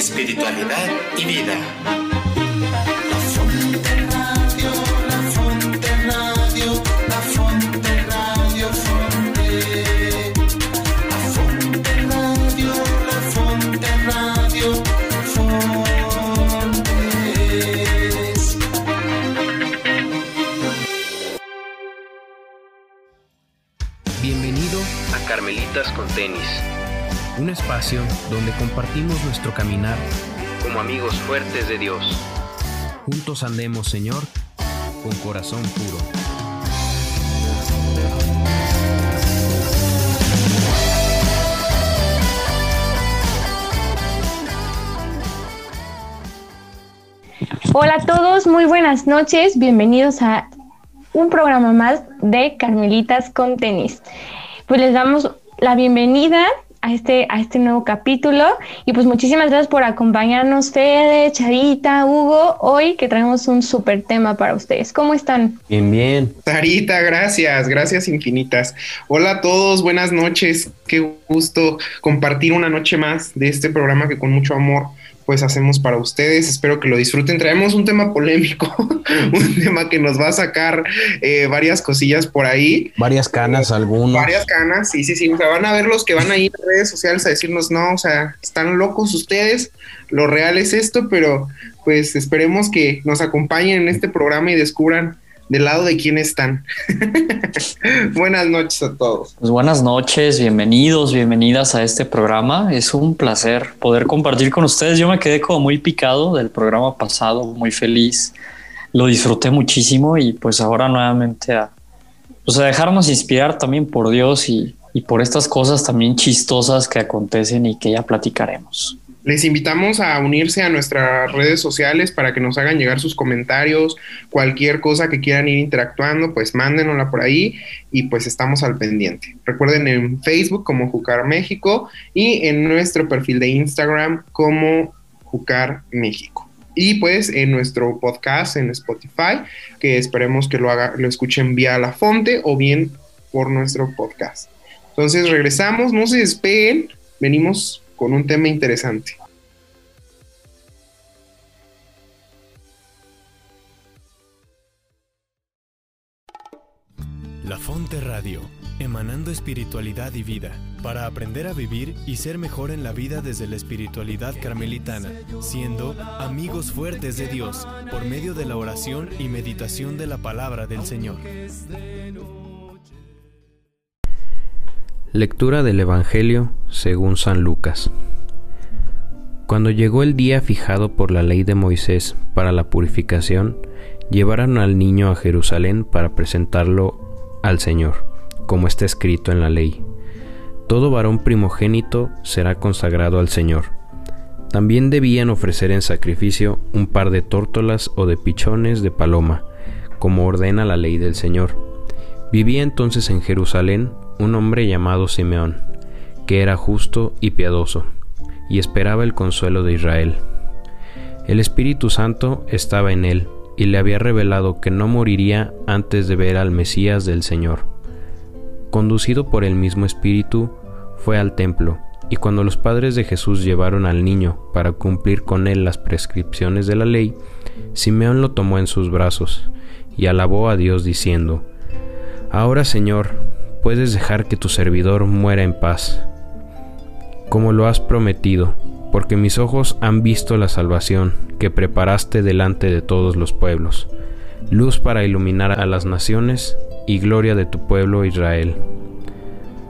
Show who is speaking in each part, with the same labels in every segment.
Speaker 1: espiritualidad y vida.
Speaker 2: La Fonte Radio, la Fonte Radio, la Fonte Radio, Fonte. La Fonte Radio, la Fonte Radio, Fontes.
Speaker 3: Bienvenido a Carmelitas con Tenis, un espacio donde compartimos nuestro caminar como amigos fuertes de Dios. Juntos andemos, Señor, con corazón puro.
Speaker 4: Hola a todos, muy buenas noches, bienvenidos a un programa más de Carmelitas con tenis. Pues les damos la bienvenida a este, a este nuevo capítulo y pues muchísimas gracias por acompañarnos Fede, Charita, Hugo, hoy que traemos un súper tema para ustedes. ¿Cómo están?
Speaker 3: Bien, bien.
Speaker 5: Sarita, gracias, gracias infinitas. Hola a todos, buenas noches. Qué gusto compartir una noche más de este programa que con mucho amor pues hacemos para ustedes. Espero que lo disfruten. Traemos un tema polémico, un tema que nos va a sacar eh, varias cosillas por ahí.
Speaker 3: Varias canas, algunos.
Speaker 5: Varias canas, sí, sí, sí. O sea, van a ver los que van a ir a redes sociales a decirnos, no, o sea, están locos ustedes, lo real es esto, pero pues esperemos que nos acompañen en este programa y descubran del lado de quién están. buenas noches a todos.
Speaker 6: Pues buenas noches, bienvenidos, bienvenidas a este programa. Es un placer poder compartir con ustedes. Yo me quedé como muy picado del programa pasado, muy feliz. Lo disfruté muchísimo y pues ahora nuevamente a, pues a dejarnos inspirar también por Dios y, y por estas cosas también chistosas que acontecen y que ya platicaremos.
Speaker 5: Les invitamos a unirse a nuestras redes sociales para que nos hagan llegar sus comentarios, cualquier cosa que quieran ir interactuando, pues mándenosla por ahí y pues estamos al pendiente. Recuerden en Facebook como Jucar México y en nuestro perfil de Instagram como Jucar México. Y pues en nuestro podcast en Spotify, que esperemos que lo, haga, lo escuchen vía la fonte o bien por nuestro podcast. Entonces regresamos, no se despeguen, venimos con un tema interesante.
Speaker 7: Radio, emanando espiritualidad y vida, para aprender a vivir y ser mejor en la vida desde la espiritualidad carmelitana, siendo amigos fuertes de Dios por medio de la oración y meditación de la palabra del Señor.
Speaker 3: Lectura del Evangelio según San Lucas. Cuando llegó el día fijado por la ley de Moisés para la purificación, llevaron al niño a Jerusalén para presentarlo al Señor, como está escrito en la ley. Todo varón primogénito será consagrado al Señor. También debían ofrecer en sacrificio un par de tórtolas o de pichones de paloma, como ordena la ley del Señor. Vivía entonces en Jerusalén un hombre llamado Simeón, que era justo y piadoso, y esperaba el consuelo de Israel. El Espíritu Santo estaba en él, y le había revelado que no moriría antes de ver al Mesías del Señor. Conducido por el mismo Espíritu, fue al templo, y cuando los padres de Jesús llevaron al niño para cumplir con él las prescripciones de la ley, Simeón lo tomó en sus brazos, y alabó a Dios diciendo, Ahora Señor, puedes dejar que tu servidor muera en paz, como lo has prometido, porque mis ojos han visto la salvación que preparaste delante de todos los pueblos, luz para iluminar a las naciones y gloria de tu pueblo Israel.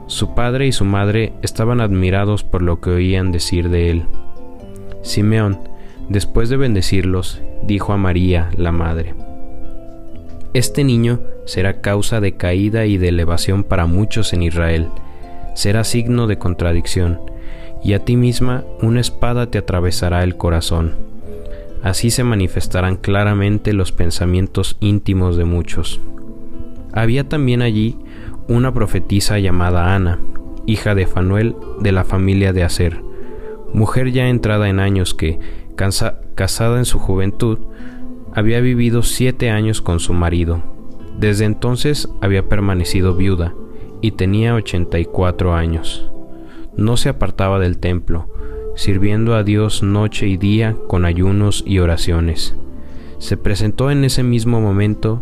Speaker 3: Su padre y su madre estaban admirados por lo que oían decir de él. Simeón, después de bendecirlos, dijo a María, la madre, Este niño será causa de caída y de elevación para muchos en Israel, será signo de contradicción, y a ti misma una espada te atravesará el corazón. Así se manifestarán claramente los pensamientos íntimos de muchos. Había también allí una profetisa llamada Ana, hija de Fanuel de la familia de Aser, mujer ya entrada en años que, casada en su juventud, había vivido siete años con su marido. Desde entonces había permanecido viuda y tenía ochenta y cuatro años. No se apartaba del templo,
Speaker 8: sirviendo a Dios noche y día con ayunos y oraciones. Se presentó en ese mismo momento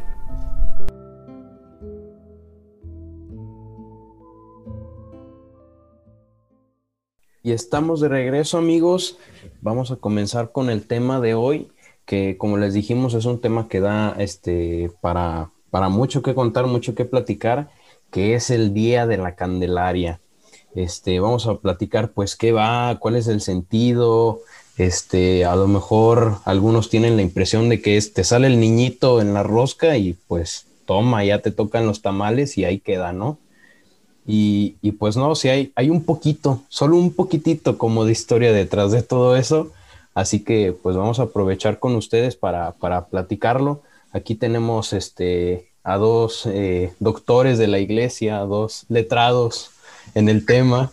Speaker 8: Y estamos de regreso amigos. Vamos a comenzar con el tema de hoy, que como les dijimos es un tema que da este para, para mucho que contar, mucho que platicar, que es el Día de la Candelaria. Este, vamos a platicar pues qué va, cuál es el sentido, este, a lo mejor algunos tienen la impresión de que te sale el niñito en la rosca y pues toma, ya te tocan los tamales y ahí queda, ¿no? Y, pues no, si hay, hay un poquito, solo un poquitito como de historia detrás de todo eso. Así que pues vamos a aprovechar con ustedes para, para platicarlo. Aquí tenemos este, a dos eh, doctores de la iglesia, a dos letrados en el tema,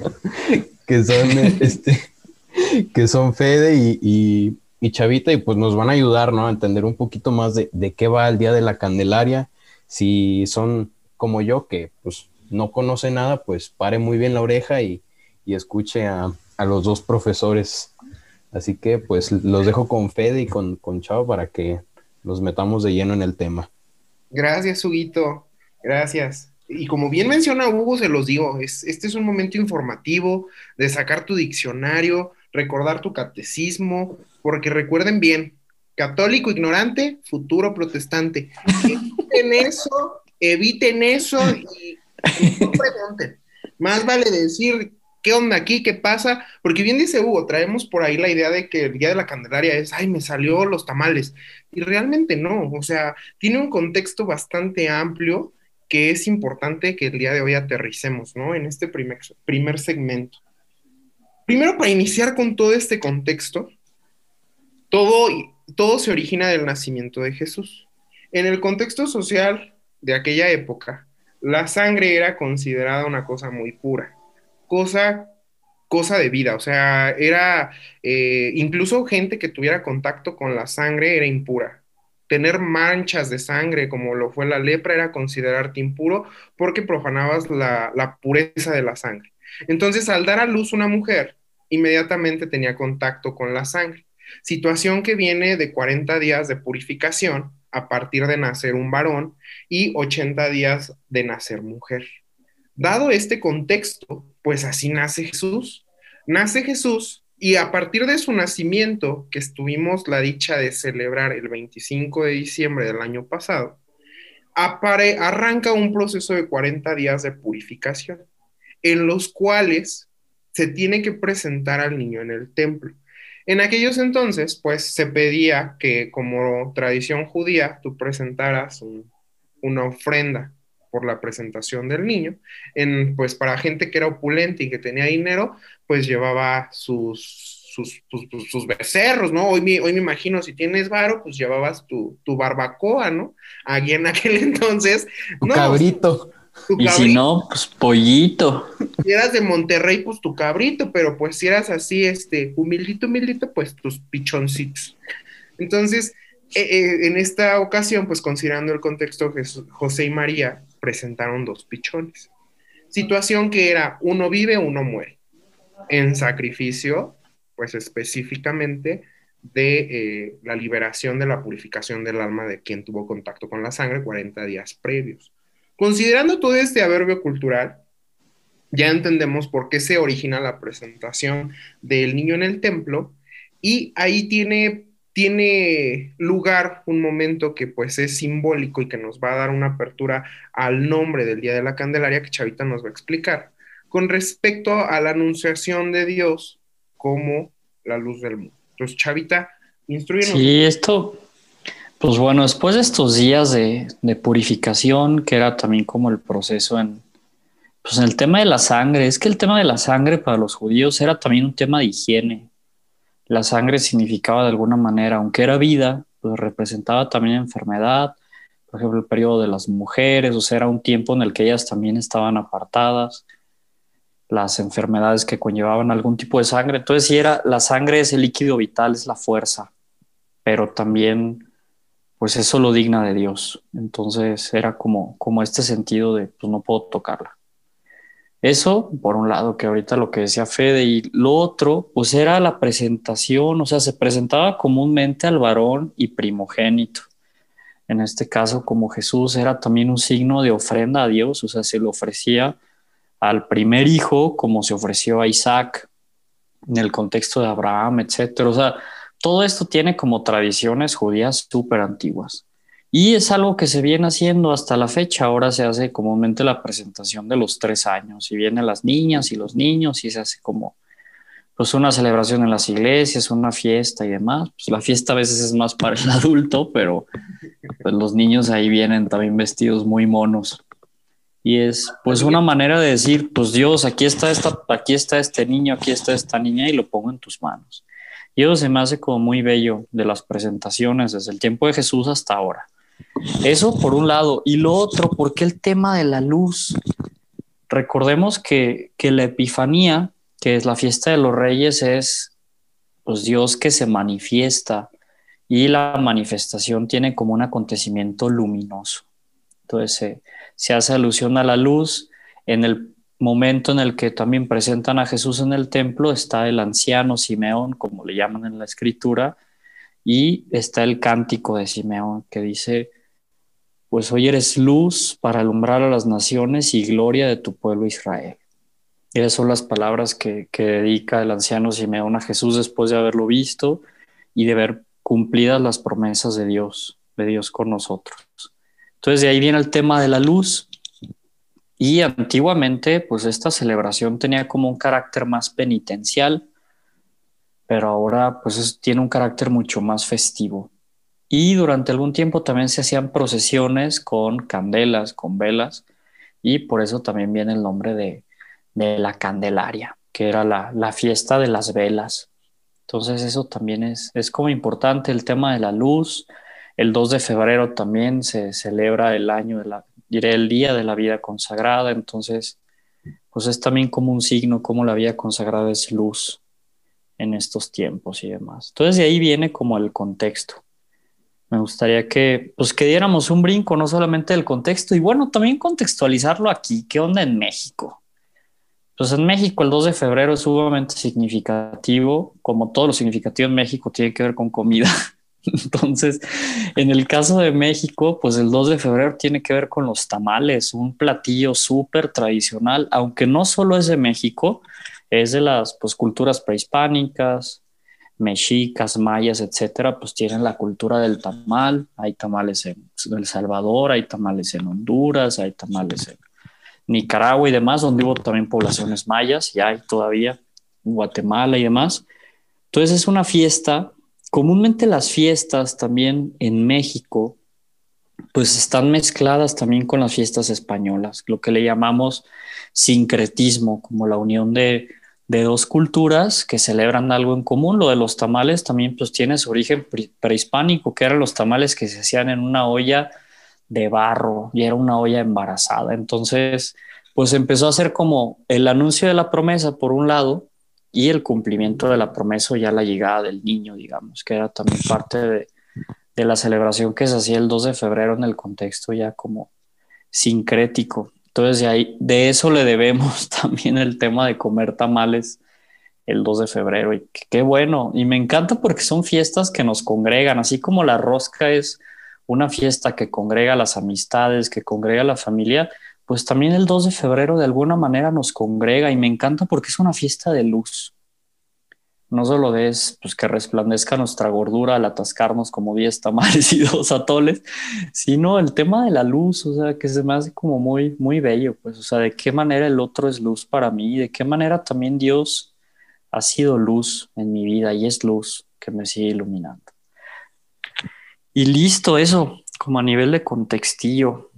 Speaker 8: que son este, que son Fede y, Chavita, y pues nos van a ayudar, ¿no? A entender un poquito más de, de, qué va el Día de la Candelaria. Si son como yo, que pues no conoce nada, pues pare muy bien la oreja y, escuche a, los dos profesores. Así que pues los dejo con Fede y con, con Chavo para que nos metamos de lleno en el tema.
Speaker 5: Gracias, Huguito. Gracias. Y como bien menciona Hugo, se los digo, es, este es un momento informativo de sacar tu diccionario, recordar tu catecismo, porque recuerden bien, católico ignorante, futuro protestante. Eviten eso, eviten eso y Más vale decir qué onda aquí, qué pasa, porque bien dice Hugo, traemos por ahí la idea de que el día de la Candelaria es, ay, me salió los tamales. Y realmente no, o sea, tiene un contexto bastante amplio que es importante que el día de hoy aterricemos, ¿no? En este primer, primer segmento. Primero, para iniciar con todo este contexto, todo, todo se origina del nacimiento de Jesús. En el contexto social de aquella época, la sangre era considerada una cosa muy pura, cosa, cosa de vida, o sea, era eh, incluso gente que tuviera contacto con la sangre era impura. Tener manchas de sangre como lo fue la lepra era considerarte impuro porque profanabas la, la pureza de la sangre. Entonces, al dar a luz una mujer, inmediatamente tenía contacto con la sangre, situación que viene de 40 días de purificación a partir de nacer un varón y 80 días de nacer mujer. Dado este contexto, pues así nace Jesús. Nace Jesús y a partir de su nacimiento, que estuvimos la dicha de celebrar el 25 de diciembre del año pasado, arranca un proceso de 40 días de purificación, en los cuales se tiene que presentar al niño en el templo. En aquellos entonces, pues se pedía que como tradición judía tú presentaras una ofrenda por la presentación del niño. En, pues para gente que era opulente y que tenía dinero, pues llevaba sus, sus, sus, becerros, ¿no? Hoy me, hoy me imagino, si tienes varo, pues llevabas tu, tu barbacoa, ¿no? Aquí en aquel entonces.
Speaker 8: no, cabrito
Speaker 6: y si no, pues pollito.
Speaker 5: Si eras de Monterrey, pues tu cabrito, pero pues si eras así, este, humildito, humildito, pues tus pichoncitos. Entonces, eh, eh, en esta ocasión, pues considerando el contexto, José y María presentaron dos pichones. Situación que era uno vive, uno muere. En sacrificio, pues específicamente de eh, la liberación de la purificación del alma de quien tuvo contacto con la sangre 40 días previos. Considerando todo este averbio cultural, ya entendemos por qué se origina la presentación del niño en el templo y ahí tiene, tiene lugar un momento que pues es simbólico y que nos va a dar una apertura al nombre del Día de la Candelaria que Chavita nos va a explicar con respecto a la anunciación de Dios como la luz del mundo. Entonces, Chavita, instruyenos.
Speaker 6: Sí, esto, pues bueno, después de estos días de, purificación, que era también como el proceso en, pues el tema de la sangre, es que el tema de la sangre para los judíos era también un tema de higiene. La sangre significaba de alguna manera, aunque era vida, pues representaba también enfermedad, por ejemplo, el periodo de las mujeres, o sea, era un tiempo en el que ellas también estaban apartadas, las enfermedades que conllevaban algún tipo de sangre. Entonces, si era la sangre es el líquido vital, es la fuerza, pero también, pues eso lo digna de Dios. Entonces, era como, como este sentido de, pues no puedo tocarla. Eso, por un lado, que ahorita lo que decía Fede, y lo otro, pues era la presentación, o sea, se presentaba comúnmente al varón y primogénito en este caso como Jesús era también un signo de ofrenda a Dios, o sea, se le ofrecía al primer hijo como se ofreció a Isaac en el contexto de Abraham, etcétera. O sea, todo esto tiene como tradiciones judías súper antiguas. Y es algo que se viene haciendo hasta la fecha. Ahora se hace comúnmente la presentación de los tres años y vienen las niñas y los niños y se hace como pues una celebración en las iglesias, una fiesta y demás. Pues la fiesta a veces es más para el adulto, pero pues los niños ahí vienen también vestidos muy monos. Y es pues una manera de decir, pues Dios, aquí está, esta, aquí está este niño, aquí está esta niña y lo pongo en tus manos. Y eso se me hace como muy bello de las presentaciones desde el tiempo de Jesús hasta ahora. Eso por un lado. Y lo otro, porque el tema de la luz? Recordemos que, que la Epifanía que es la fiesta de los reyes, es pues, Dios que se manifiesta y la manifestación tiene como un acontecimiento luminoso. Entonces se hace alusión a la luz. En el momento en el que también presentan a Jesús en el templo está el anciano Simeón, como le llaman en la escritura, y está el cántico de Simeón que dice, pues hoy eres luz para alumbrar a las naciones y gloria de tu pueblo Israel. Esas son las palabras que, dedica el anciano Simeón a Jesús después de haberlo visto y de ver cumplidas las promesas de Dios, de Dios con nosotros. Entonces de ahí viene el tema de la luz. Y antiguamente, pues esta celebración tenía como un carácter más penitencial, pero ahora pues tiene un carácter mucho más festivo. Y durante algún tiempo también se hacían procesiones con candelas, con velas, y por eso también viene el nombre de, de la Candelaria, que era la, fiesta de las velas. Entonces eso también es, es como importante el tema de la luz. El 2 de febrero también se celebra el año de la, diré, el día de la vida consagrada. Entonces, pues es también como un signo, como la vida consagrada es luz en estos tiempos y demás. Entonces de ahí viene como el contexto. Me gustaría que, pues, que diéramos un brinco, no solamente del contexto, y bueno, también contextualizarlo aquí. ¿Qué onda en México? Pues en México el 2 de febrero es sumamente significativo, como todo lo significativo en México tiene que ver con comida. Entonces, en el caso de México, pues el 2 de febrero tiene que ver con los tamales, un platillo súper tradicional, aunque no solo es de México, es de las pues, culturas prehispánicas, mexicas, mayas, etcétera, pues tienen la cultura del tamal. Hay tamales en El Salvador, hay tamales en Honduras, hay tamales en Nicaragua y demás, donde hubo también poblaciones mayas, y hay todavía Guatemala y demás. Entonces es una fiesta, comúnmente las fiestas también en México, pues están mezcladas también con las fiestas españolas, lo que le llamamos sincretismo, como la unión de, de dos culturas que celebran algo en común. Lo de los tamales también pues tiene su origen prehispánico, que eran los tamales que se hacían en una olla de barro y era una olla embarazada. Entonces, pues empezó a ser como el anuncio de la promesa por un lado y el cumplimiento de la promesa ya la llegada del niño, digamos, que era también parte de, de la celebración que se hacía el 2 de febrero en el contexto ya como sincrético. Entonces, de, ahí, de eso le debemos también el tema de comer tamales el 2 de febrero. Y qué bueno. Y me encanta porque son fiestas que nos congregan, así como la rosca es una fiesta que congrega las amistades, que congrega la familia, pues también el 2 de febrero de alguna manera nos congrega y me encanta porque es una fiesta de luz. No solo es pues, que resplandezca nuestra gordura al atascarnos como 10 tamales y dos atoles, sino el tema de la luz, o sea, que se me hace como muy, muy bello, pues, o sea, de qué manera el otro es luz para mí, de qué manera también Dios ha sido luz en mi vida y es luz que me sigue iluminando. Y listo, eso, como a nivel de contextillo.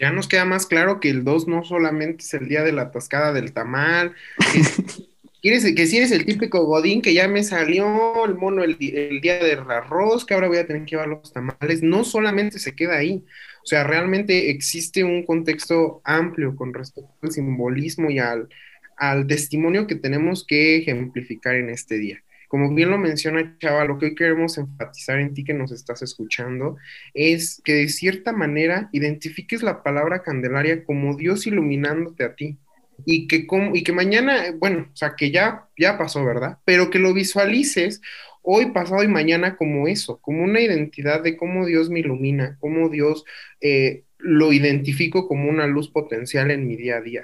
Speaker 5: Ya nos queda más claro que el 2 no solamente es el día de la atascada del tamal, ¿Quieres que si eres el típico godín que ya me salió el mono el, el día del arroz, que ahora voy a tener que llevar los tamales? No solamente se queda ahí. O sea, realmente existe un contexto amplio con respecto al simbolismo y al, al testimonio que tenemos que ejemplificar en este día. Como bien lo menciona Chava, lo que hoy queremos enfatizar en ti que nos estás escuchando es que de cierta manera identifiques la palabra Candelaria como Dios iluminándote a ti y que, como, y que mañana, bueno, o sea, que ya, ya pasó, ¿verdad? Pero que lo visualices hoy, pasado y mañana como eso, como una identidad de cómo Dios me ilumina, cómo Dios eh, lo identifico como una luz potencial en mi día a día.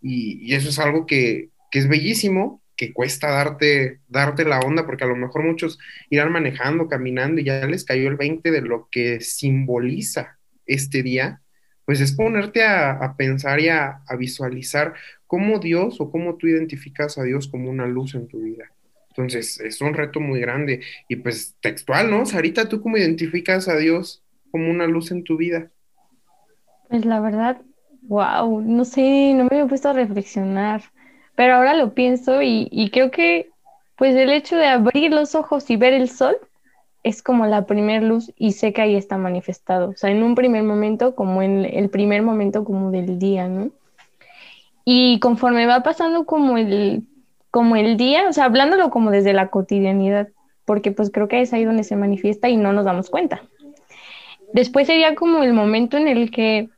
Speaker 5: Y, y eso es algo que, que es bellísimo, que cuesta darte, darte la onda, porque a lo mejor muchos irán manejando, caminando y ya les cayó el 20 de lo que simboliza este día, pues es ponerte a, pensar y a, a visualizar cómo Dios o cómo tú identificas a Dios como una luz en tu vida. Entonces, es un reto muy grande y pues textual, ¿no? Sarita, ¿tú cómo identificas a Dios como una luz en tu vida?
Speaker 4: Pues la verdad, wow, no sé, no me había puesto a reflexionar, pero ahora lo pienso y, creo que pues el hecho de abrir los ojos y ver el sol es como la primer luz y sé que ahí está manifestado, o sea, en un primer momento como en el primer momento como del día, ¿no? Y conforme va pasando como el, como el día, o sea, hablándolo como desde la cotidianidad, porque pues creo que es ahí donde se manifiesta y no nos damos cuenta. Después sería como el momento en el que,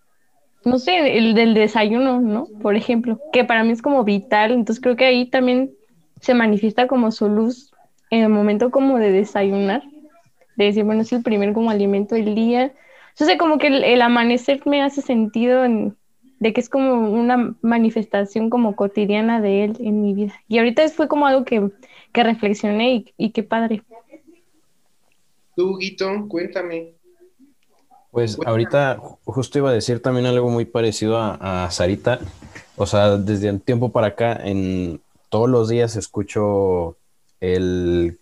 Speaker 4: no sé, el del desayuno, ¿no? Por ejemplo, que para mí es como vital, entonces creo que ahí también se manifiesta como su luz en el momento como de desayunar, de decir, bueno, es el primer como alimento del día. Entonces como que el, amanecer me hace sentido en, de que es como una manifestación como cotidiana de él en mi vida. Y ahorita fue como algo que, que reflexioné y, qué padre.
Speaker 5: Tú, cuéntame.
Speaker 8: Pues ahorita ju- justo iba a decir también algo muy parecido a, a Sarita. O sea, desde un tiempo para acá, en todos los días escucho el,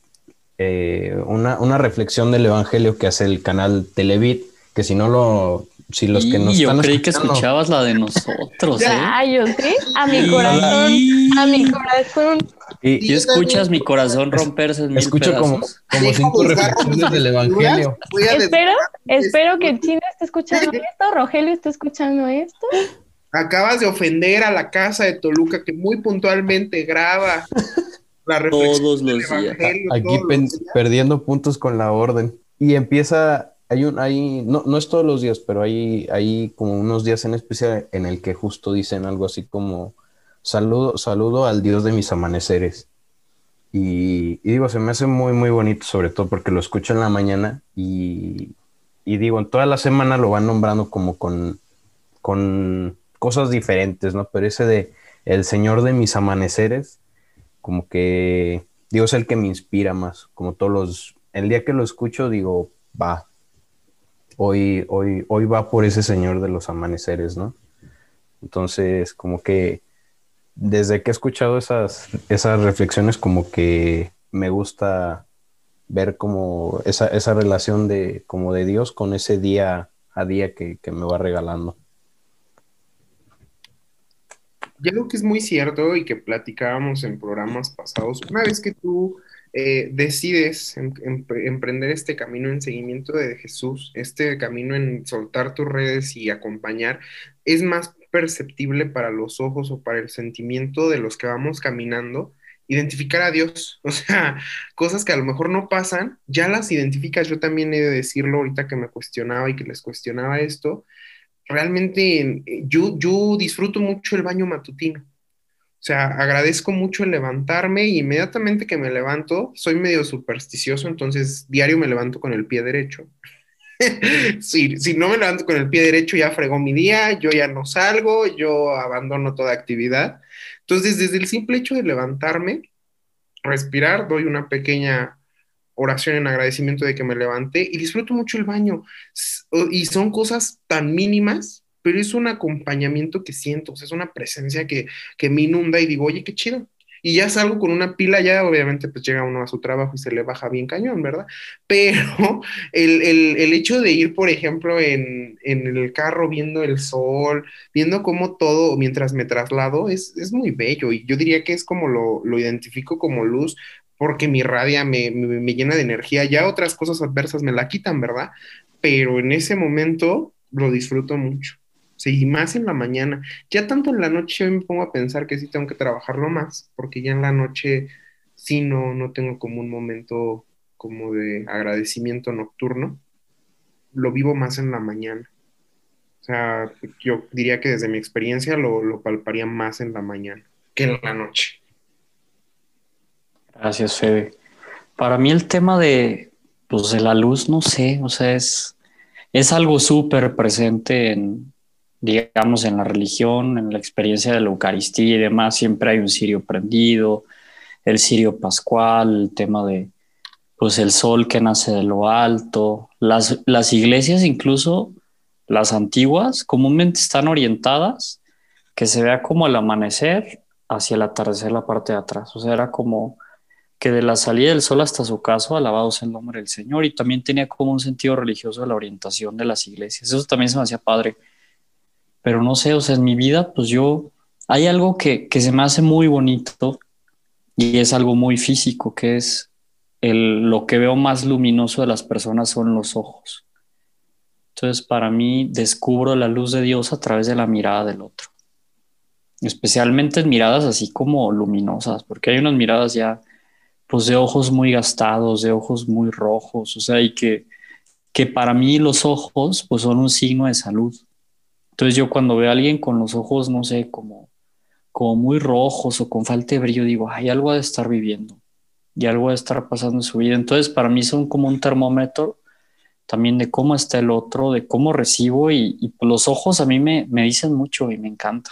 Speaker 8: eh, una, una reflexión del Evangelio que hace el canal Televit, que si no lo, si los que nos
Speaker 6: Y yo
Speaker 8: están
Speaker 6: creí que escuchabas la de nosotros, ¿eh?
Speaker 4: Rayos, ¿eh? A mi corazón, a mi corazón.
Speaker 8: Y-
Speaker 6: Y escuchas mi corazón romperse en mil
Speaker 8: escucho como, cinco reflexiones del Evangelio.
Speaker 4: Espero, espero que el chino esté escuchando esto, Rogelio está escuchando esto.
Speaker 5: Acabas de ofender a la casa de Toluca que muy puntualmente graba la reflexión
Speaker 6: Todos
Speaker 5: del
Speaker 6: los días.
Speaker 8: Aquí
Speaker 5: todos
Speaker 8: pen-
Speaker 5: los días.
Speaker 8: perdiendo puntos con la orden. Y empieza, hay un, hay, no, no es todos los días, pero hay, hay como unos días en especial en el que justo dicen algo así como saludo, saludo al Dios de mis amaneceres. Y, digo, se me hace muy, muy bonito, sobre todo porque lo escucho en la mañana y, digo, en toda la semana lo van nombrando como con, con cosas diferentes, ¿no? Pero ese de el Señor de mis amaneceres, como que, digo, es el que me inspira más, como todos los, el día que lo escucho, digo, va, hoy, hoy, hoy va por ese Señor de los amaneceres, ¿no? Entonces, como que desde que he escuchado esas, esas reflexiones, como que me gusta ver como esa, esa relación de, como de Dios con ese día a día que, que me va regalando.
Speaker 5: Y algo que es muy cierto y que platicábamos en programas pasados, una vez que tú eh, decides em- em- emprender este camino en seguimiento de Jesús, este camino en soltar tus redes y acompañar, es más perceptible para los ojos o para el sentimiento de los que vamos caminando, identificar a Dios. O sea, cosas que a lo mejor no pasan, ya las identificas. Yo también he de decirlo ahorita que me cuestionaba y que les cuestionaba esto realmente eh, yo, yo disfruto mucho el baño matutino. O sea, agradezco mucho el levantarme y inmediatamente que me levanto, soy medio supersticioso, entonces diario me levanto con el pie derecho. si, si no me levanto con el pie derecho, ya fregó mi día, yo ya no salgo, yo abandono toda actividad. Entonces, desde el simple hecho de levantarme, respirar, doy una pequeña oración en agradecimiento de que me levanté y disfruto mucho el baño. Y son cosas tan mínimas, pero es un acompañamiento que siento, o sea, es una presencia que, que me inunda y digo, oye, qué chido. Y ya salgo con una pila, ya obviamente pues llega uno a su trabajo y se le baja bien cañón, ¿verdad? Pero el, el, el hecho de ir, por ejemplo, en, en, el carro viendo el sol, viendo cómo todo mientras me traslado, es, es muy bello y yo diría que es como lo, lo identifico como luz porque mi radia me, me, me llena de energía, ya otras cosas adversas me la quitan, ¿verdad? Pero en ese momento lo disfruto mucho. Sí, más en la mañana. Ya tanto en la noche me pongo a pensar que sí tengo que trabajarlo más, porque ya en la noche sí no, no tengo como un momento como de agradecimiento nocturno. Lo vivo más en la mañana. O sea, yo diría que desde mi experiencia lo, lo palparía más en la mañana que en la noche.
Speaker 6: Gracias, Fede. Para mí el tema de, pues, de la luz, no sé, o sea, es, es algo súper presente en, digamos, en la religión, en la experiencia de la Eucaristía y demás, siempre hay un cirio prendido, el cirio pascual, el tema de, pues, el sol que nace de lo alto. Las, las iglesias, incluso las antiguas, comúnmente están orientadas que se vea como el amanecer hacia el atardecer la parte de atrás. O sea, era como que de la salida del sol hasta su caso, alabados el nombre del Señor, y también tenía como un sentido religioso de la orientación de las iglesias. Eso también se me hacía padre pero no sé, o sea, en mi vida, pues yo, hay algo que, que se me hace muy bonito y es algo muy físico, que es el, lo que veo más luminoso de las personas son los ojos. Entonces, para mí, descubro la luz de Dios a través de la mirada del otro. Especialmente en miradas así como luminosas, porque hay unas miradas ya, pues de ojos muy gastados, de ojos muy rojos, o sea, y que, que para mí los ojos, pues son un signo de salud. Entonces yo cuando veo a alguien con los ojos, no sé, como, como muy rojos o con falta de brillo, digo, hay algo de estar viviendo y algo de estar pasando en su vida. Entonces para mí son como un termómetro también de cómo está el otro, de cómo recibo y, y los ojos a mí me, me, dicen mucho y me encanta.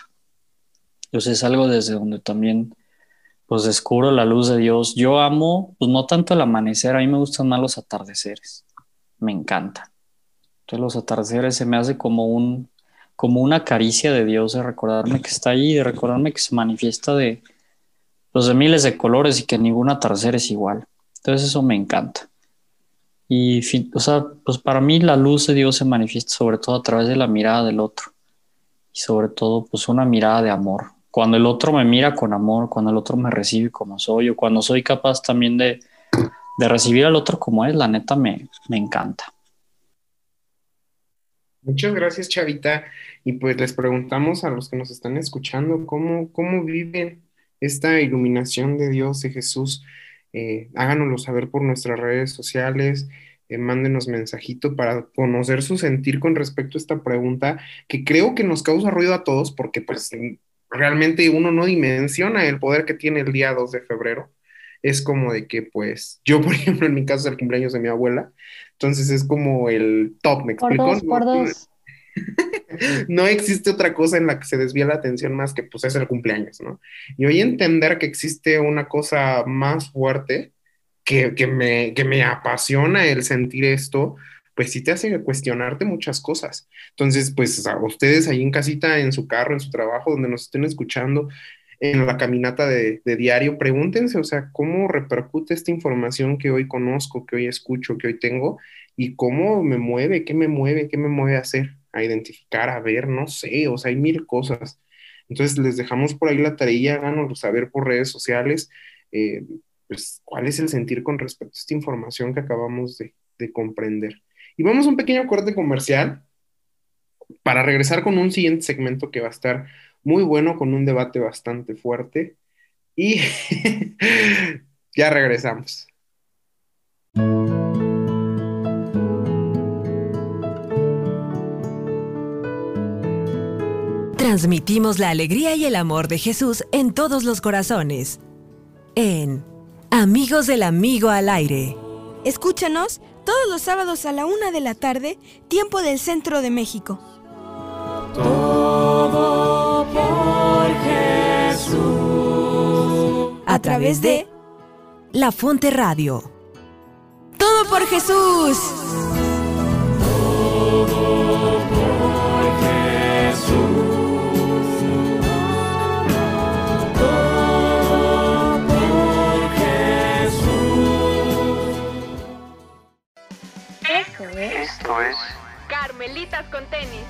Speaker 6: Entonces es algo desde donde también pues descubro la luz de Dios. Yo amo, pues no tanto el amanecer, a mí me gustan más los atardeceres, me encanta. Entonces los atardeceres se me hace como un, como una caricia de Dios, de recordarme que está ahí, de recordarme que se manifiesta de los de miles de colores y que ningún atardecer es igual. Entonces eso me encanta. Y, o sea, pues para mí la luz de Dios se manifiesta sobre todo a través de la mirada del otro. Y sobre todo, pues una mirada de amor. Cuando el otro me mira con amor, cuando el otro me recibe como soy, o cuando soy capaz también de, de recibir al otro como es, la neta me, me encanta.
Speaker 5: Muchas gracias, Chavita. Y pues les preguntamos a los que nos están escuchando cómo, cómo viven esta iluminación de Dios, de Jesús. Eh, háganoslo saber por nuestras redes sociales, eh, mándenos mensajito para conocer su sentir con respecto a esta pregunta que creo que nos causa ruido a todos porque pues realmente uno no dimensiona el poder que tiene el día 2 de febrero. Es como de que pues yo, por ejemplo, en mi caso es el cumpleaños de mi abuela, entonces es como el top, ¿me explico?
Speaker 4: Por dos, por dos.
Speaker 5: no existe otra cosa en la que se desvía la atención más que pues es el cumpleaños, ¿no? Y hoy entender que existe una cosa más fuerte que, que, me, que me apasiona el sentir esto, pues sí te hace cuestionarte muchas cosas. Entonces, pues a ustedes ahí en casita, en su carro, en su trabajo, donde nos estén escuchando, en la caminata de, de, diario, pregúntense, o sea, cómo repercute esta información que hoy conozco, que hoy escucho, que hoy tengo, y cómo me mueve, qué me mueve, qué me mueve a hacer, a identificar, a ver, no sé, o sea, hay mil cosas. Entonces, les dejamos por ahí la tarea, háganoslo saber por redes sociales, eh, pues, cuál es el sentir con respecto a esta información que acabamos de, de comprender. Y vamos a un pequeño corte comercial para regresar con un siguiente segmento que va a estar muy bueno, con un debate bastante fuerte. Y ya regresamos.
Speaker 9: Transmitimos la alegría y el amor de Jesús en todos los corazones. En Amigos del Amigo al Aire.
Speaker 10: Escúchanos todos los sábados a la una de la tarde, tiempo del centro de México.
Speaker 2: Todo por Jesús.
Speaker 9: A través de La Fonte Radio.
Speaker 10: Todo por Jesús.
Speaker 2: Todo por
Speaker 11: Esto es
Speaker 4: Carmelitas con tenis.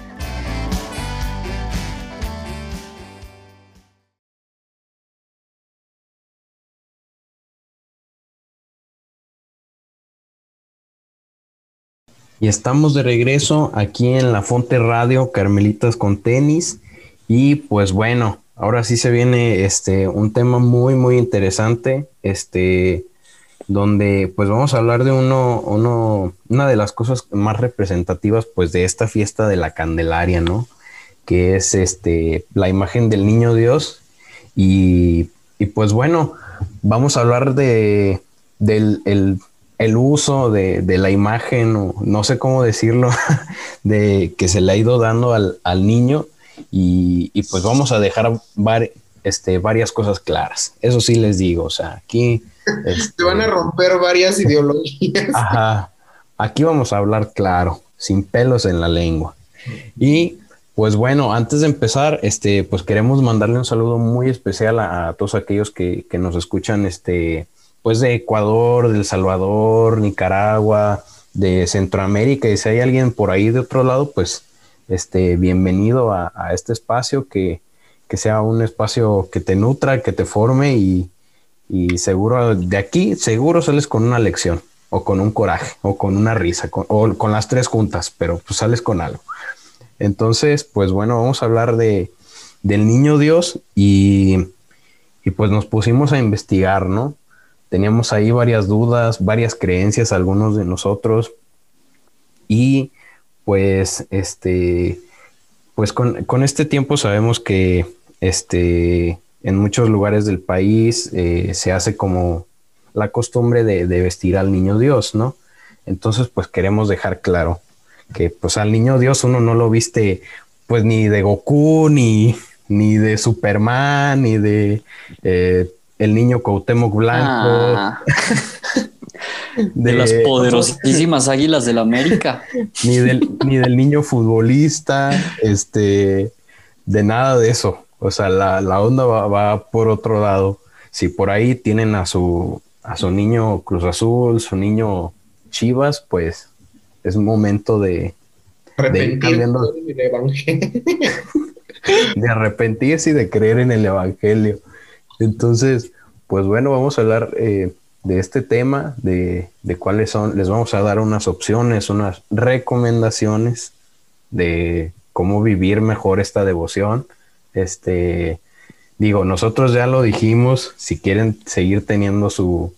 Speaker 8: Y estamos de regreso aquí en la Fonte Radio Carmelitas con tenis. Y pues bueno, ahora sí se viene este un tema muy muy interesante, este donde pues vamos a hablar de uno, uno una de las cosas más representativas pues de esta fiesta de la Candelaria, ¿no? Que es este la imagen del Niño Dios y, y pues bueno, vamos a hablar de del el, el uso de, de, la imagen, o no sé cómo decirlo, de que se le ha ido dando al, al niño y, y, pues vamos a dejar var, este, varias cosas claras. Eso sí les digo, o sea, aquí...
Speaker 5: Este, Te van a romper varias ideologías.
Speaker 8: Ajá, aquí vamos a hablar claro, sin pelos en la lengua. Y pues bueno, antes de empezar, este, pues queremos mandarle un saludo muy especial a, a todos aquellos que, que nos escuchan, este, pues de Ecuador, del Salvador, Nicaragua, de Centroamérica, y si hay alguien por ahí de otro lado, pues este, bienvenido a, a este espacio, que, que, sea un espacio que te nutra, que te forme y, y, seguro de aquí, seguro sales con una lección o con un coraje o con una risa con, o con las tres juntas, pero pues sales con algo. Entonces, pues bueno, vamos a hablar de, del niño Dios y, y pues nos pusimos a investigar, ¿no? teníamos ahí varias dudas, varias creencias, algunos de nosotros. Y pues, este, pues con, con este tiempo sabemos que este, en muchos lugares del país eh, se hace como la costumbre de, de, vestir al niño Dios, ¿no? Entonces, pues queremos dejar claro que pues al niño Dios uno no lo viste pues ni de Goku, ni, ni de Superman, ni de... Eh, el niño Cuauhtémoc Blanco. Ah.
Speaker 6: De, de, las poderosísimas águilas del América.
Speaker 8: Ni del, ni del niño futbolista, este, de nada de eso. O sea, la, la onda va, va, por otro lado. Si por ahí tienen a su, a su niño Cruz Azul, su niño Chivas, pues es momento de, de ir cambiando. de arrepentirse y de creer en el Evangelio. Entonces, pues bueno, vamos a hablar eh, de este tema, de, de, cuáles son, les vamos a dar unas opciones, unas recomendaciones de cómo vivir mejor esta devoción. Este, digo, nosotros ya lo dijimos, si quieren seguir teniendo su,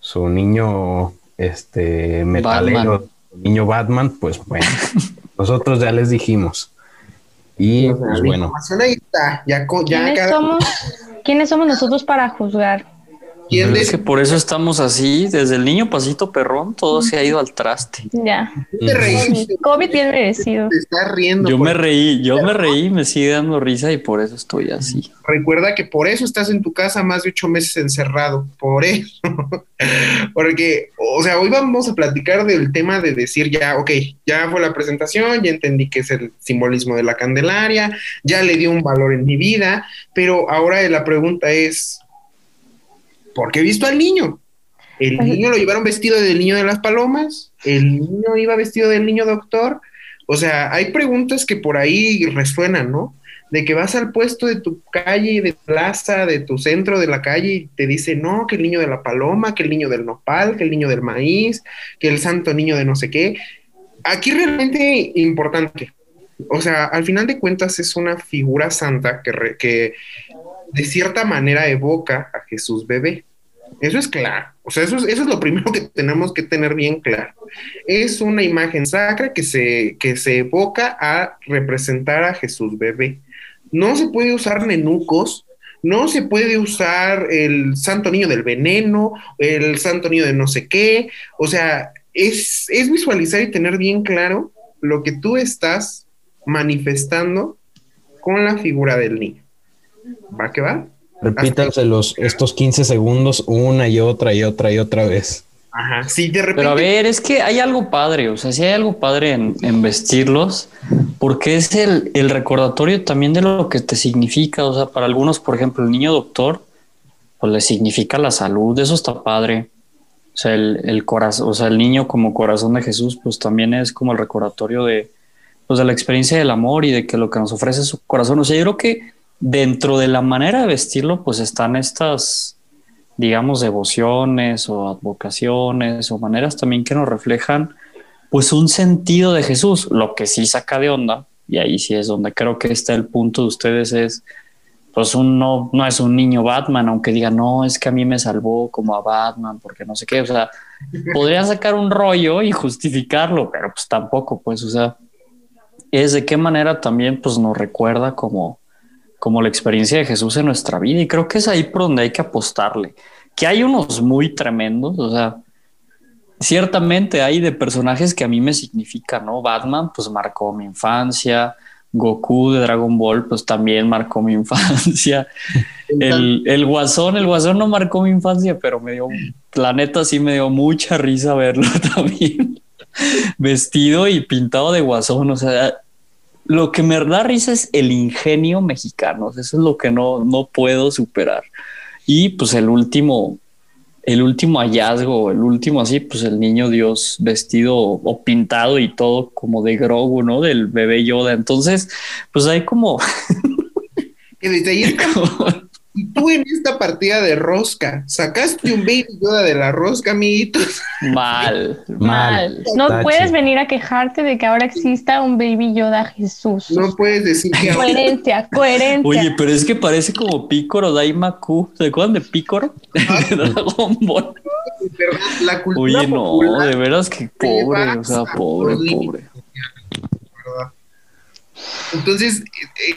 Speaker 8: su niño este metalero, Batman. niño Batman, pues bueno, nosotros ya les dijimos. Y pues bueno.
Speaker 5: Ahí está. Ya, ya
Speaker 4: ¿Quiénes, cada... somos, ¿Quiénes somos nosotros para juzgar?
Speaker 6: ¿Quién es que por eso estamos así, desde el niño pasito perrón, todo se ha ido al traste.
Speaker 4: Ya. Te reí. COVID bien merecido.
Speaker 5: Te estás riendo.
Speaker 6: Yo me reí, yo me reí, me sigue dando risa y por eso estoy así.
Speaker 5: Recuerda que por eso estás en tu casa más de ocho meses encerrado, por eso. Porque, o sea, hoy vamos a platicar del tema de decir ya, ok, ya fue la presentación, ya entendí que es el simbolismo de la Candelaria, ya le dio un valor en mi vida, pero ahora la pregunta es, porque he visto al niño. El niño lo llevaron vestido del niño de las palomas, el niño iba vestido del niño doctor. O sea, hay preguntas que por ahí resuenan, ¿no? De que vas al puesto de tu calle, de plaza, de tu centro de la calle y te dice, no, que el niño de la paloma, que el niño del nopal, que el niño del maíz, que el santo niño de no sé qué. Aquí realmente importante. O sea, al final de cuentas es una figura santa que, re, que de cierta manera evoca a Jesús bebé. Eso es claro. O sea, eso es, eso es, lo primero que tenemos que tener bien claro. Es una imagen sacra que se, que se evoca a representar a Jesús bebé. No se puede usar nenucos, no se puede usar el santo niño del veneno, el santo niño de no sé qué. O sea, es, es visualizar y tener bien claro lo que tú estás manifestando con la figura del niño. ¿Va que va?
Speaker 8: Repítanse los, estos 15 segundos una y otra y otra y otra vez.
Speaker 5: Ajá, sí, de repente.
Speaker 6: Pero a ver, es que hay algo padre, o sea, si hay algo padre en, en vestirlos, porque es el, el, recordatorio también de lo que te significa. O sea, para algunos, por ejemplo, el niño doctor, pues le significa la salud, eso está padre. O sea, el, el corazón, o sea, el niño como corazón de Jesús, pues también es como el recordatorio de, pues, de la experiencia del amor y de que lo que nos ofrece su corazón. O sea, yo creo que dentro de la manera de vestirlo, pues están estas, digamos, devociones o advocaciones o maneras también que nos reflejan, pues, un sentido de Jesús. Lo que sí saca de onda, y ahí sí es donde creo que está el punto de ustedes, es pues un no, no es un niño Batman, aunque diga, no, es que a mí me salvó como a Batman, porque no sé qué, o sea, podría sacar un rollo y justificarlo, pero pues tampoco, pues, o sea, es de qué manera también pues nos recuerda como, como la experiencia de Jesús en nuestra vida y creo que es ahí por donde hay que apostarle, que hay unos muy tremendos, o sea, ciertamente hay de personajes que a mí me significan, ¿no? Batman pues marcó mi infancia, Goku de Dragon Ball, pues también marcó mi infancia. El, el, Guasón, el Guasón no marcó mi infancia, pero me dio, la neta sí me dio mucha risa verlo también. Vestido y pintado de Guasón, o sea, lo que me da risa es el ingenio mexicano, eso es lo que no, no puedo superar. Y pues el último, el último hallazgo, el último así, pues el niño Dios vestido o pintado y todo como de Grogu, ¿no? Del bebé Yoda. Entonces, pues hay como...
Speaker 5: que desde ahí Y tú en esta partida de rosca, sacaste un baby Yoda de la rosca, amiguitos.
Speaker 6: Mal,
Speaker 4: mal. No puedes venir a quejarte de que ahora exista un baby Yoda Jesús.
Speaker 5: No puedes decir que
Speaker 4: Coherencia, coherencia.
Speaker 6: Oye, pero es que parece como Pícoro Daimaku. ¿Se acuerdan de Pícoro? de Dragon Ball.
Speaker 5: La cultura
Speaker 6: Oye, no, de veras que pobre, o sea, pobre, pobre.
Speaker 5: Entonces,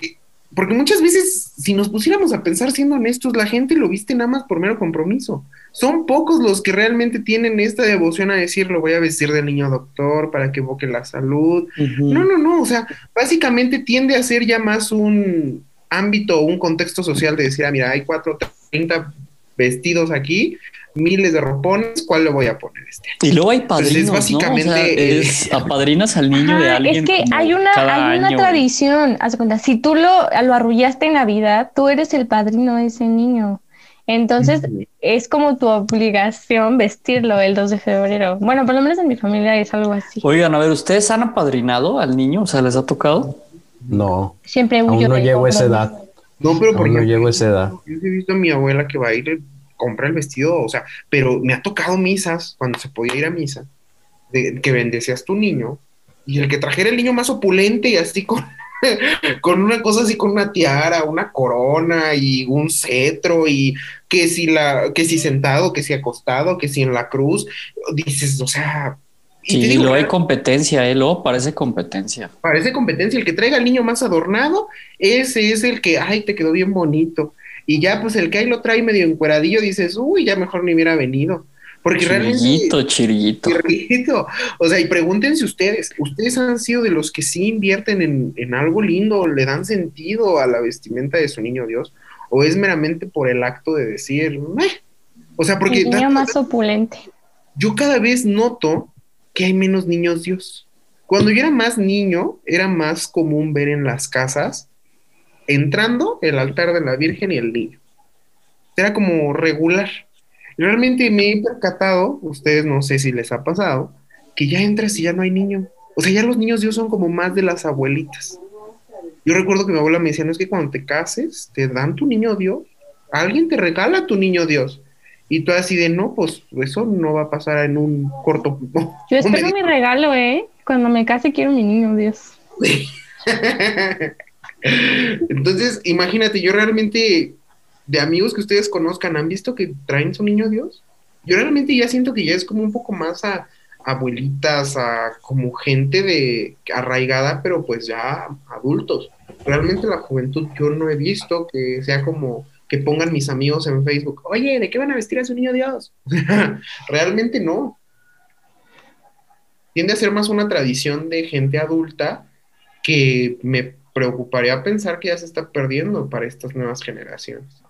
Speaker 5: eh, porque muchas veces, si nos pusiéramos a pensar siendo honestos, la gente lo viste nada más por mero compromiso. Son pocos los que realmente tienen esta devoción a decir, lo voy a vestir de niño doctor para que evoque la salud. No, no, no, o sea, básicamente tiende a ser ya más un ámbito, un contexto social de decir, ah, mira, hay cuatro, treinta vestidos aquí, miles de ropones, ¿cuál le voy a poner este
Speaker 6: Y luego hay padrinos, Entonces, básicamente ¿no? o sea, es, apadrinas al niño
Speaker 4: Ajá,
Speaker 6: de alguien.
Speaker 4: Es que hay una, hay una tradición, haz cuenta, si tú lo, lo arrullaste en Navidad, tú eres el padrino de ese niño. Entonces, es como tu obligación vestirlo el 2 de febrero. Bueno, por lo menos en mi familia es algo así.
Speaker 6: Oigan, a ver, ¿ustedes han apadrinado al niño? O sea, ¿les ha tocado?
Speaker 8: No.
Speaker 4: Siempre
Speaker 8: Aún no llego a esa edad.
Speaker 5: No, pero porque
Speaker 8: no llego a esa edad.
Speaker 5: Yo he visto a mi abuela que va a ir compra el vestido, o sea, pero me ha tocado misas cuando se podía ir a misa, de, que bendecías tu niño, y el que trajera el niño más opulente y así con, con una cosa así, con una tiara, una corona y un cetro, y que si la, que si sentado, que si acostado, que si en la cruz, dices, o sea.
Speaker 6: Y sí, digo, lo hay competencia, ¿eh? Luego parece competencia.
Speaker 5: Parece competencia. El que traiga al niño más adornado, ese es el que, ay, te quedó bien bonito. Y ya, pues el que ahí lo trae medio encueradillo, dices, uy, ya mejor ni hubiera venido. Porque
Speaker 6: chirillito,
Speaker 5: realmente.
Speaker 6: Chirillito,
Speaker 5: chirillito. O sea, y pregúntense ustedes, ¿ustedes han sido de los que sí invierten en, en algo lindo, le dan sentido a la vestimenta de su niño Dios? ¿O es meramente por el acto de decir, Meh? o sea, porque.
Speaker 4: El niño más opulente.
Speaker 5: Yo cada vez noto que hay menos niños Dios. Cuando yo era más niño, era más común ver en las casas entrando el altar de la Virgen y el niño. Era como regular. Realmente me he percatado, ustedes no sé si les ha pasado, que ya entras y ya no hay niño. O sea, ya los niños Dios son como más de las abuelitas. Yo recuerdo que mi abuela me decía, no es que cuando te cases, te dan tu niño Dios. Alguien te regala tu niño Dios. Y tú así de, no, pues eso no va a pasar en un corto...
Speaker 4: Yo espero mi regalo, ¿eh? Cuando me case quiero mi niño Dios.
Speaker 5: Entonces, imagínate, yo realmente, de amigos que ustedes conozcan, ¿han visto que traen su niño Dios? Yo realmente ya siento que ya es como un poco más a, abuelitas, a como gente de arraigada, pero pues ya adultos. Realmente la juventud yo no he visto que sea como que pongan mis amigos en Facebook, oye, ¿de qué van a vestir a su niño Dios? realmente no. Tiende a ser más una tradición de gente adulta que me preocuparía pensar que ya se está perdiendo para estas nuevas generaciones.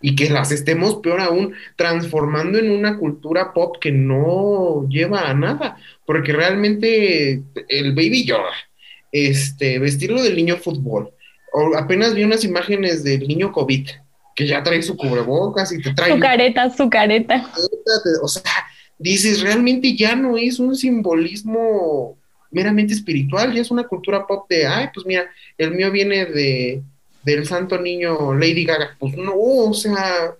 Speaker 5: Y que las estemos, peor aún, transformando en una cultura pop que no lleva a nada. Porque realmente el baby Yoda, este, vestirlo del niño fútbol, o apenas vi unas imágenes del niño COVID, que ya trae su cubrebocas y te trae...
Speaker 4: Su careta, su careta.
Speaker 5: O sea, dices, realmente ya no es un simbolismo meramente espiritual, ya es una cultura pop de, ay, pues mira, el mío viene de del santo niño Lady Gaga. Pues no, o sea,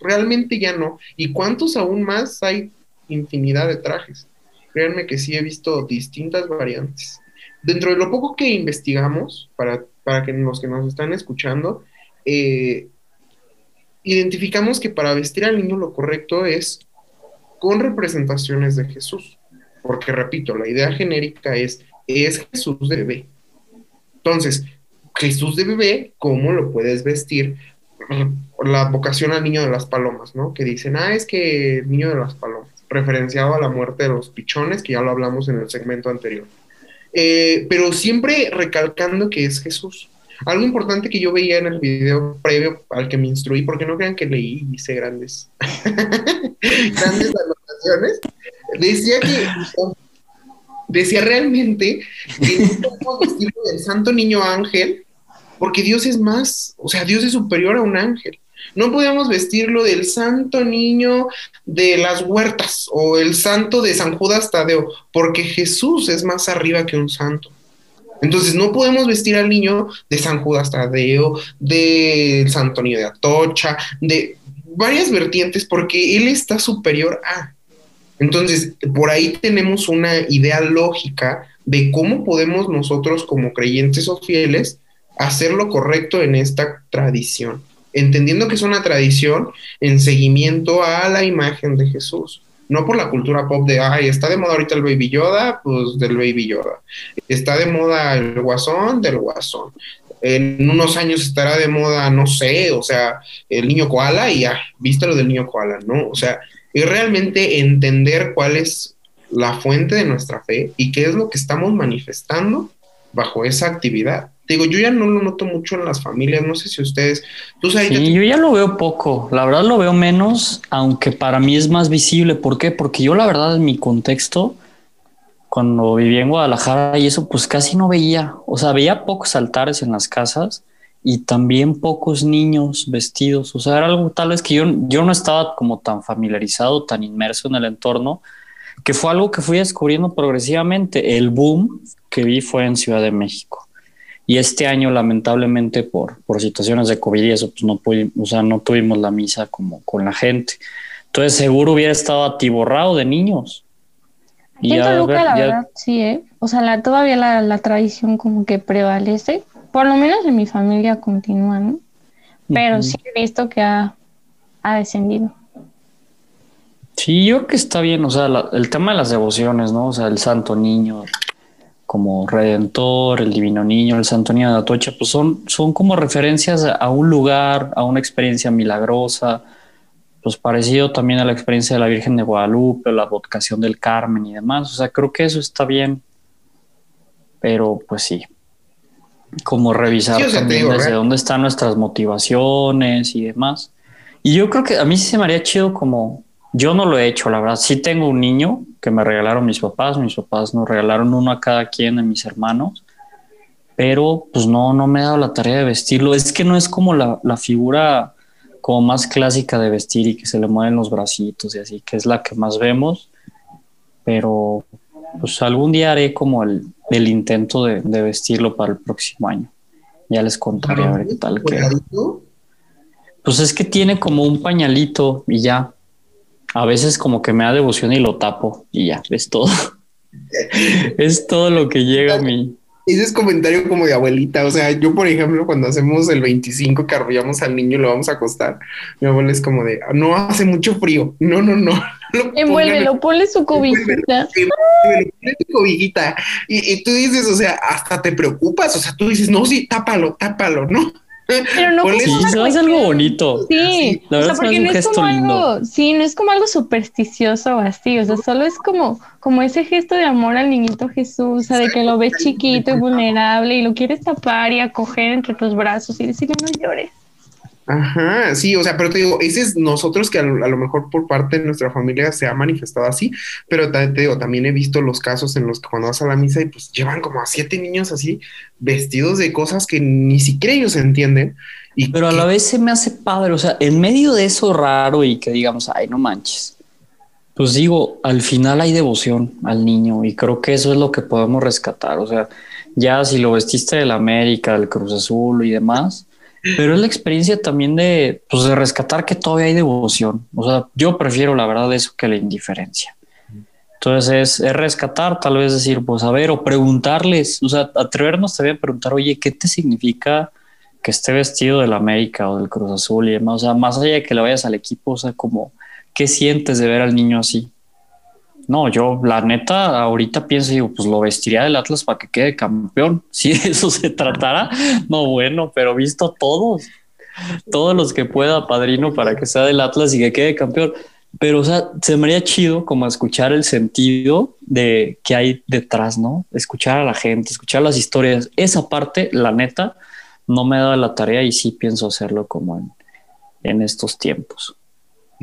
Speaker 5: realmente ya no. ¿Y cuántos aún más hay infinidad de trajes? Créanme que sí he visto distintas variantes. Dentro de lo poco que investigamos, para, para que los que nos están escuchando, eh, identificamos que para vestir al niño lo correcto es con representaciones de Jesús. Porque repito, la idea genérica es, es Jesús de bebé. Entonces, Jesús de bebé, ¿cómo lo puedes vestir? La vocación al niño de las palomas, ¿no? Que dicen, ah, es que niño de las palomas, referenciado a la muerte de los pichones, que ya lo hablamos en el segmento anterior. Eh, pero siempre recalcando que es Jesús. Algo importante que yo veía en el video previo al que me instruí, porque no crean que leí y hice grandes, grandes anotaciones, decía que decía realmente que no podemos vestirlo del santo niño ángel, porque Dios es más, o sea, Dios es superior a un ángel. No podemos vestirlo del santo niño de las huertas o el santo de San Judas Tadeo, porque Jesús es más arriba que un santo. Entonces no podemos vestir al niño de San Judas Tadeo, del santo niño de Atocha, de varias vertientes, porque Él está superior a. Entonces, por ahí tenemos una idea lógica de cómo podemos nosotros como creyentes o fieles hacer lo correcto en esta tradición, entendiendo que es una tradición en seguimiento a la imagen de Jesús, no por la cultura pop de, ay, está de moda ahorita el Baby Yoda, pues del Baby Yoda, está de moda el guasón, del guasón. En unos años estará de moda, no sé, o sea, el niño koala y ya, viste lo del niño koala, ¿no? O sea, y realmente entender cuál es la fuente de nuestra fe y qué es lo que estamos manifestando bajo esa actividad. Digo, yo ya no lo noto mucho en las familias, no sé si ustedes... Tú
Speaker 6: sabes, sí, yo ya lo veo poco, la verdad lo veo menos, aunque para mí es más visible. ¿Por qué? Porque yo la verdad en mi contexto, cuando vivía en Guadalajara y eso, pues casi no veía, o sea, veía pocos altares en las casas y también pocos niños vestidos. O sea, era algo tal vez que yo, yo no estaba como tan familiarizado, tan inmerso en el entorno, que fue algo que fui descubriendo progresivamente. El boom que vi fue en Ciudad de México. Y este año, lamentablemente, por, por situaciones de COVID y eso, pues no, pudimos, o sea, no tuvimos la misa como con la gente. Entonces, seguro hubiera estado atiborrado de niños.
Speaker 4: Y en Toluca, la verdad, sí, ¿eh? O sea, la, todavía la, la tradición como que prevalece por lo menos en mi familia continúa, ¿no? Pero sí he visto que ha, descendido.
Speaker 6: Sí, yo creo que está bien, o sea, el tema de las devociones, ¿no? O sea, el Santo Niño como Redentor, el Divino Niño, el Santo Niño de Atocha, pues son, son como referencias a un lugar, a una experiencia milagrosa, pues parecido también a la experiencia de la Virgen de Guadalupe, la vocación del Carmen y demás. O sea, creo que eso está bien, pero pues sí, como revisar también desde dónde están nuestras motivaciones y demás. Y yo creo que a mí sí se me haría chido como yo no lo he hecho, la verdad. Sí tengo un niño que me regalaron mis papás, mis papás nos regalaron uno a cada quien de mis hermanos, pero pues no, no me he dado la tarea de vestirlo. Es que no es como la, la figura como más clásica de vestir y que se le mueven los bracitos y así, que es la que más vemos, pero pues algún día haré como el, el intento de, vestirlo para el próximo año. Ya les contaré a ver qué tal queda. Pues es que tiene como un pañalito y ya. A veces como que me da devoción y lo tapo y ya, es todo. es todo lo que llega a mí.
Speaker 5: Ese es comentario como de abuelita. O sea, yo, por ejemplo, cuando hacemos el 25 que arrollamos al niño y lo vamos a acostar, mi abuela es como de, no hace mucho frío. No, no, no.
Speaker 4: Envuélvelo, ponle su cobijita.
Speaker 5: Ponle su cobijita. Y, y, tú dices, o sea, hasta te preocupas. O sea, tú dices, no, sí, tápalo, tápalo, ¿no?
Speaker 4: Pero no
Speaker 6: sí, es algo bonito.
Speaker 4: Sí, la verdad o sea, porque no es como algo, sí, no es como algo supersticioso o así, o sea, solo es como, como ese gesto de amor al niñito Jesús, o sea, de que lo ves chiquito y vulnerable y lo quieres tapar y acoger entre tus brazos y decirle no llores.
Speaker 5: Ajá, sí, o sea, pero te digo, ese es nosotros que a lo, mejor por parte de nuestra familia se ha manifestado así, pero te, digo, también he visto los casos en los que cuando vas a la misa y pues llevan como a siete niños así vestidos de cosas que ni siquiera ellos entienden. Y
Speaker 6: pero a la vez se me hace padre, o sea, en medio de eso raro y que digamos, ay, no manches, Pues digo, al final hay devoción al niño y creo que eso es lo que podemos rescatar. O sea, ya si lo vestiste del América, del Cruz Azul y demás, pero es la experiencia también de, pues, de rescatar que todavía hay devoción. O sea, yo prefiero la verdad eso que la indiferencia. Entonces es, rescatar, tal vez decir, pues a ver, o preguntarles, o sea, atrevernos también a preguntar, oye, ¿qué te significa que esté vestido del América o del Cruz Azul y demás? O sea, más allá de que le vayas al equipo, o sea, como, ¿qué sientes de ver al niño así? No, yo la neta ahorita pienso, digo, pues lo vestiría del Atlas para que quede campeón. Si eso se tratara, no bueno, pero visto todos, todos los que pueda, padrino, para que sea del Atlas y que quede campeón. Pero, o sea, se me haría chido como escuchar el sentido de que hay detrás, ¿no? Escuchar a la gente, escuchar las historias. Esa parte, la neta, no me dado la tarea y sí pienso hacerlo como en, en estos tiempos.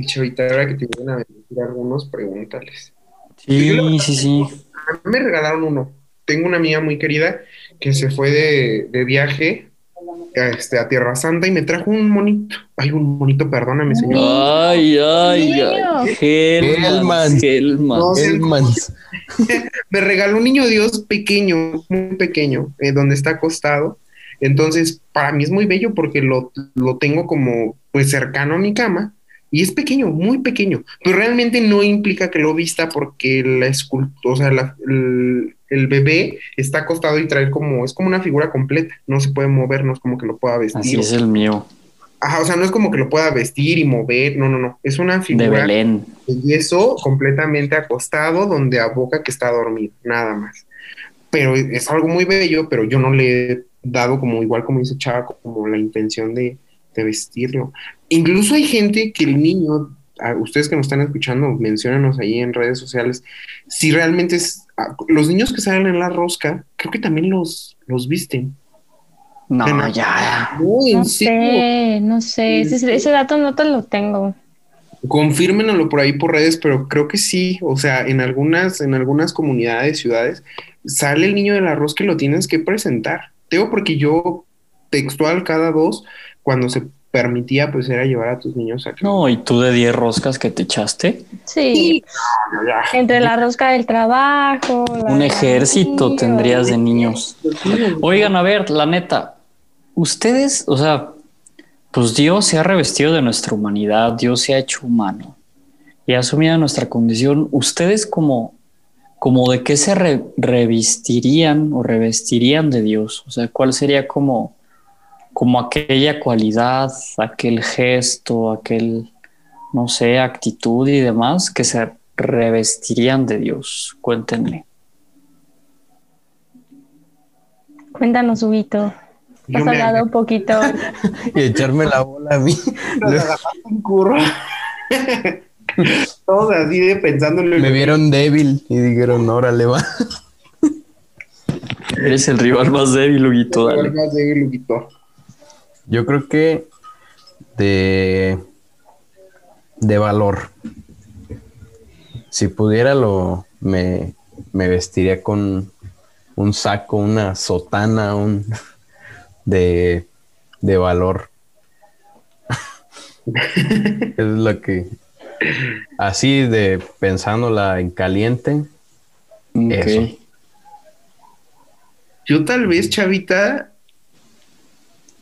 Speaker 5: Chavita, ahora que te vienen a decir algunos, pregúntales.
Speaker 6: Sí, sí, sí.
Speaker 5: A mí me regalaron uno. Tengo una amiga muy querida que se fue de, de viaje este, a Tierra Santa y me trajo un monito. Ay, un monito, perdóname, señor.
Speaker 6: Ay, ay, ay. Hellman. Hellman.
Speaker 5: me regaló un niño Dios pequeño, muy pequeño, eh, donde está acostado. Entonces, para mí es muy bello porque lo, lo tengo como pues cercano a mi cama y es pequeño, muy pequeño, pero realmente no implica que lo vista porque la escultura, o sea, el, el, bebé está acostado y trae como, es como una figura completa, no se puede mover, no es como que lo pueda vestir.
Speaker 6: Así es el mío.
Speaker 5: Ajá, o sea, no es como que lo pueda vestir y mover, no, no, no, es una figura
Speaker 6: de Belén.
Speaker 5: De yeso completamente acostado donde aboca que está dormido, nada más. Pero es algo muy bello, pero yo no le he dado como igual como dice Chava, como la intención de, de vestirlo. Incluso hay gente que el niño, ustedes que nos están escuchando, menciónanos ahí en redes sociales, si realmente es, los niños que salen en la rosca, creo que también los, los visten.
Speaker 6: No, ya.
Speaker 4: no sé, no sé, ese, dato no te lo tengo.
Speaker 5: Confírmenlo por ahí por redes, pero creo que sí, o sea, en algunas, en algunas comunidades, ciudades, sale el niño de la rosca y lo tienes que presentar. Tengo porque yo textual cada dos, cuando se permitía, pues era llevar a tus niños a
Speaker 6: No, y tú de 10 roscas que te echaste.
Speaker 4: Sí. Entre la rosca del trabajo.
Speaker 6: Un ejército tendrías de niños. Oigan, a ver, la neta, ustedes, o sea, pues Dios se ha revestido de nuestra humanidad, Dios se ha hecho humano y ha asumido nuestra condición. Ustedes como, como de qué se revestirían o revestirían de Dios? O sea, ¿cuál sería como como aquella cualidad, aquel gesto, aquel, no sé, actitud y demás que se revestirían de Dios. Cuéntenme.
Speaker 4: Cuéntanos, Ubito. Has hablado un poquito.
Speaker 8: y echarme la bola a mí.
Speaker 5: Todos así de pensándolo.
Speaker 8: Me vieron débil y dijeron, órale, va.
Speaker 6: Eres el rival más débil, Huguito.
Speaker 5: El rival más débil, Huguito.
Speaker 8: Yo creo que de, de valor. Si pudiera lo me, vestiría con un saco, una sotana, un de, de valor. es lo que así de pensándola en caliente. Eso.
Speaker 5: Yo tal vez, Chavita,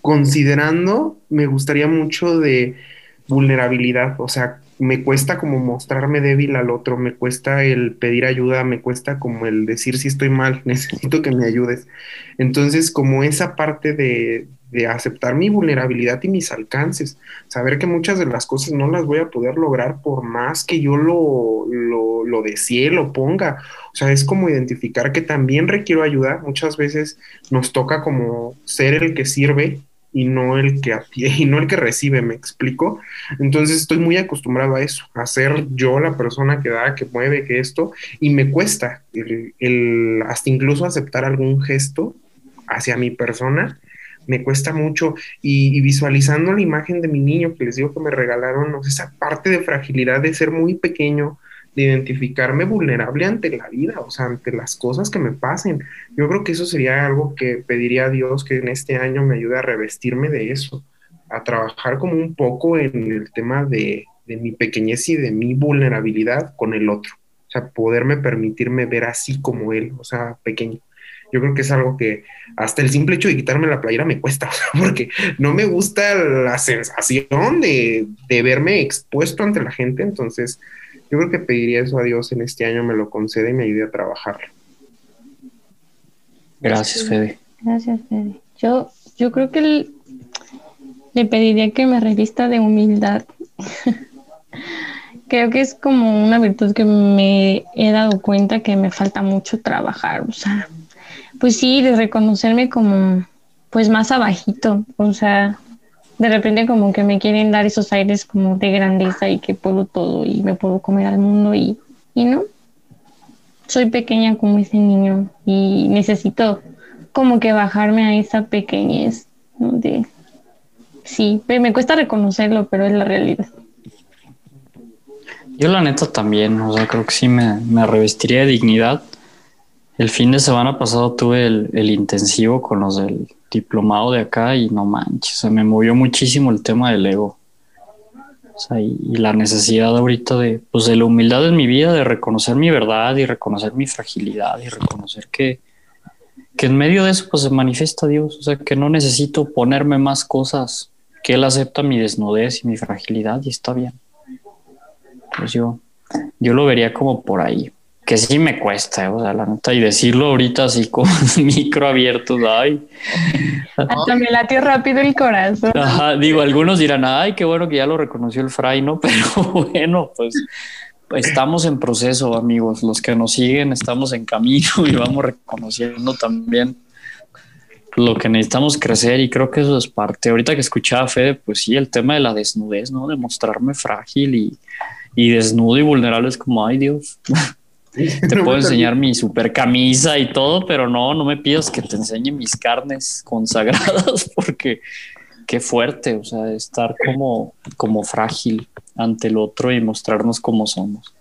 Speaker 5: considerando, me gustaría mucho de vulnerabilidad, o sea, me cuesta como mostrarme débil al otro, me cuesta el pedir ayuda, me cuesta como el decir si estoy mal, necesito que me ayudes. Entonces, como esa parte de, de aceptar mi vulnerabilidad y mis alcances, saber que muchas de las cosas no las voy a poder lograr por más que yo lo, lo, lo desee, lo ponga. O sea, es como identificar que también requiero ayuda. Muchas veces nos toca como ser el que sirve y no el que y no el que recibe, me explico. Entonces estoy muy acostumbrado a eso, a ser yo la persona que da, que mueve, que esto, y me cuesta el, hasta incluso aceptar algún gesto hacia mi persona, me cuesta mucho y, visualizando la imagen de mi niño que les digo que me regalaron, esa parte de fragilidad de ser muy pequeño, de identificarme vulnerable ante la vida, o sea, ante las cosas que me pasen. Yo creo que eso sería algo que pediría a Dios que en este año me ayude a revestirme de eso, a trabajar como un poco en el tema de, de mi pequeñez y de mi vulnerabilidad con el otro. O sea, poderme permitirme ver así como él, o sea, pequeño. Yo creo que es algo que hasta el simple hecho de quitarme la playera me cuesta, porque no me gusta la sensación de, de verme expuesto ante la gente. Entonces, yo creo que pediría eso a Dios en este año, me lo concede y me ayude a trabajarlo.
Speaker 6: Gracias, Fede.
Speaker 4: Gracias, Fede. Yo, yo creo que le pediría que me revista de humildad. creo que es como una virtud que me he dado cuenta que me falta mucho trabajar. O sea, pues sí, de reconocerme como pues más abajito. O sea, de repente como que me quieren dar esos aires como de grandeza y que puedo todo y me puedo comer al mundo y, y no. Soy pequeña como ese niño y necesito como que bajarme a esa pequeñez de sí, me cuesta reconocerlo, pero es la realidad.
Speaker 6: Yo la neta también, o sea, creo que sí me, me revestiría de dignidad. El fin de semana pasado tuve el, el, intensivo con los del diplomado de acá y no manches, se me movió muchísimo el tema del ego. O sea, y, la necesidad ahorita de, pues de la humildad en mi vida, de reconocer mi verdad y reconocer mi fragilidad y reconocer que, que en medio de eso pues se manifiesta Dios, o sea, que no necesito ponerme más cosas, que Él acepta mi desnudez y mi fragilidad y está bien. Pues yo, yo lo vería como por ahí, que sí me cuesta, o sea, la neta, y decirlo ahorita así con micro abierto, ay.
Speaker 4: Hasta me latió rápido el corazón.
Speaker 6: Ajá, digo, algunos dirán, ay, qué bueno que ya lo reconoció el fray, ¿no? Pero bueno, pues estamos en proceso, amigos. Los que nos siguen estamos en camino y vamos reconociendo también lo que necesitamos crecer y creo que eso es parte. Ahorita que escuchaba a Fede, pues sí, el tema de la desnudez, ¿no? De mostrarme frágil y, y desnudo y vulnerable es como, ay Dios, te puedo enseñar mi super camisa y todo, pero no, no me pidas que te enseñe mis carnes consagradas porque qué fuerte, o sea, estar como, como frágil ante el otro y mostrarnos como somos.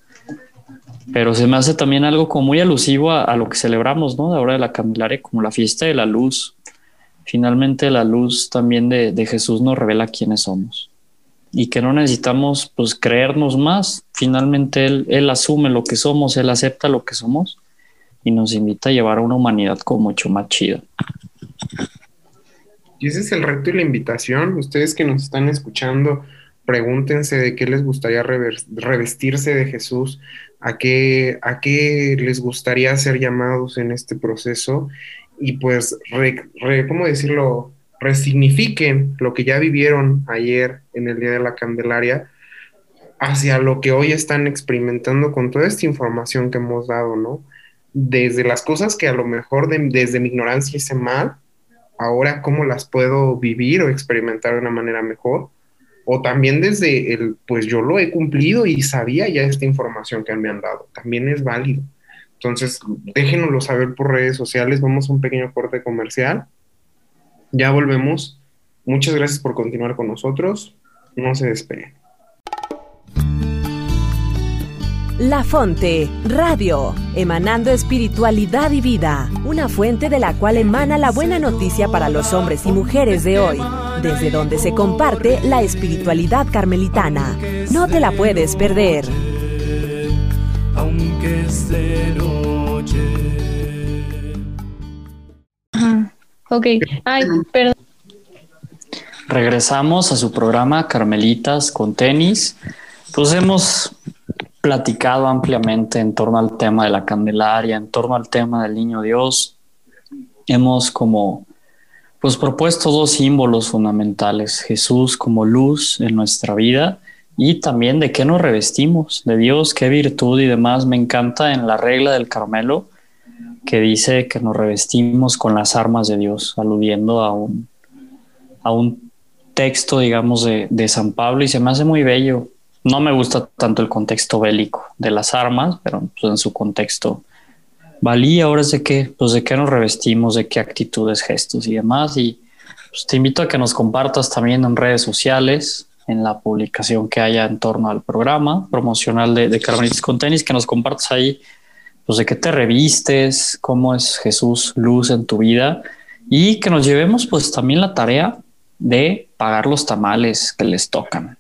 Speaker 6: Pero se me hace también algo como muy alusivo a, a lo que celebramos, ¿no? De ahora de la Candelaria, como la fiesta de la luz. Finalmente la luz también de, de Jesús nos revela quiénes somos y que no necesitamos pues creernos más. Finalmente él, él asume lo que somos, Él acepta lo que somos y nos invita a llevar a una humanidad como mucho más chida.
Speaker 5: Y ese es el reto y la invitación. Ustedes que nos están escuchando, pregúntense de qué les gustaría revestirse de Jesús, a qué, a qué les gustaría ser llamados en este proceso y pues, ¿cómo decirlo? Resignifiquen lo que ya vivieron ayer en el Día de la Candelaria hacia lo que hoy están experimentando con toda esta información que hemos dado, ¿no? Desde las cosas que a lo mejor de, desde mi ignorancia hice mal, ahora cómo las puedo vivir o experimentar de una manera mejor, o también desde el, pues yo lo he cumplido y sabía ya esta información que me han dado, también es válido. Entonces, déjenoslo saber por redes sociales, vamos a un pequeño corte comercial, ya volvemos. Muchas gracias por continuar con nosotros, no se despeguen.
Speaker 9: La Fonte, Radio, emanando espiritualidad y vida, una fuente de la cual emana la buena noticia para los hombres y mujeres de hoy, desde donde se comparte la espiritualidad carmelitana. No te la puedes perder.
Speaker 2: Aunque
Speaker 4: Ok, ay, perdón.
Speaker 6: Regresamos a su programa Carmelitas con tenis. Pues hemos platicado ampliamente en torno al tema de la Candelaria, en torno al tema del Niño Dios. Hemos como pues propuesto dos símbolos fundamentales, Jesús como luz en nuestra vida y también de qué nos revestimos, de Dios, qué virtud y demás. Me encanta en la regla del Carmelo que dice que nos revestimos con las armas de Dios, aludiendo a un, a un texto, digamos, de, de San Pablo y se me hace muy bello no me gusta tanto el contexto bélico de las armas, pero pues, en su contexto valía. Ahora es de qué, pues de qué nos revestimos, de qué actitudes, gestos y demás. Y pues, te invito a que nos compartas también en redes sociales, en la publicación que haya en torno al programa promocional de, de Carmelitas con Tenis, que nos compartas ahí, pues de qué te revistes, cómo es Jesús luz en tu vida y que nos llevemos pues también la tarea de pagar los tamales que les tocan.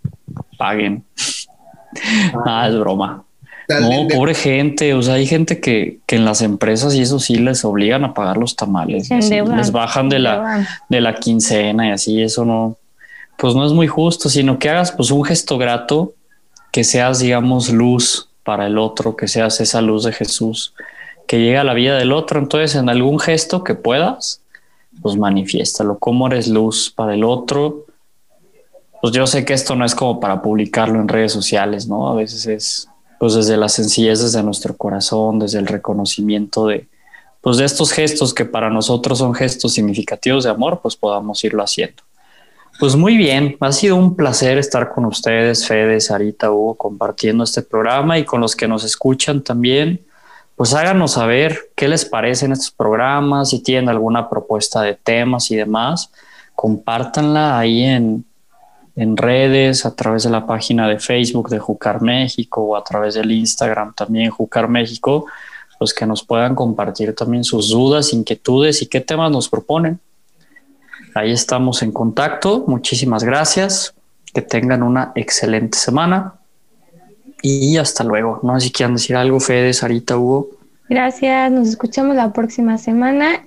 Speaker 6: Paguen. ah, es broma. No, pobre gente, o sea, hay gente que, que, en las empresas y eso sí les obligan a pagar los tamales, les bajan de la, de la quincena y así, eso no, pues no es muy justo, sino que hagas pues un gesto grato, que seas, digamos, luz para el otro, que seas esa luz de Jesús, que llega a la vida del otro, entonces en algún gesto que puedas, pues manifiéstalo, cómo eres luz para el otro, pues yo sé que esto no es como para publicarlo en redes sociales, ¿no? A veces es pues desde la sencillez, desde nuestro corazón, desde el reconocimiento de, pues de estos gestos que para nosotros son gestos significativos de amor, pues podamos irlo haciendo. Pues muy bien, ha sido un placer estar con ustedes, Fede, Sarita, Hugo, compartiendo este programa y con los que nos escuchan también. Pues háganos saber qué les parecen estos programas, si tienen alguna propuesta de temas y demás, compártanla ahí en, en redes, a través de la página de Facebook de Jucar México o a través del Instagram también Jucar México, pues que nos puedan compartir también sus dudas, inquietudes y qué temas nos proponen. Ahí estamos en contacto. Muchísimas gracias. Que tengan una excelente semana. Y hasta luego. No sé si quieran decir algo, Fede, Sarita, Hugo.
Speaker 4: Gracias. Nos escuchamos la próxima semana.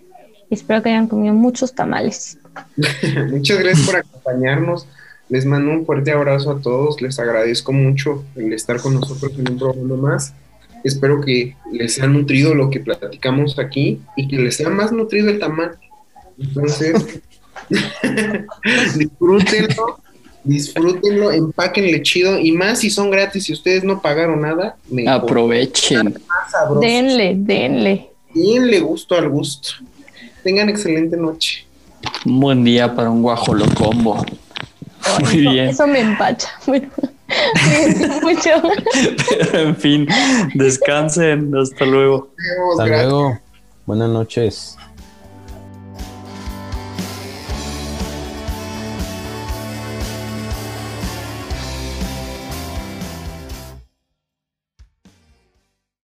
Speaker 4: Espero que hayan comido muchos tamales.
Speaker 5: Muchas gracias por acompañarnos. Les mando un fuerte abrazo a todos, les agradezco mucho el estar con nosotros en un programa más. Espero que les sea nutrido lo que platicamos aquí y que les sea más nutrido el tamal. Entonces, disfrútenlo, disfrútenlo, empáquenle chido y más si son gratis y ustedes no pagaron nada.
Speaker 6: Aprovechen.
Speaker 4: Denle, denle.
Speaker 5: Denle gusto al gusto. Tengan excelente noche.
Speaker 6: Un buen día para un guajolo combo.
Speaker 4: Muy bien. Eso me empacha. mucho.
Speaker 6: Pero en fin, descansen. Hasta luego.
Speaker 8: Hasta luego. Buenas noches.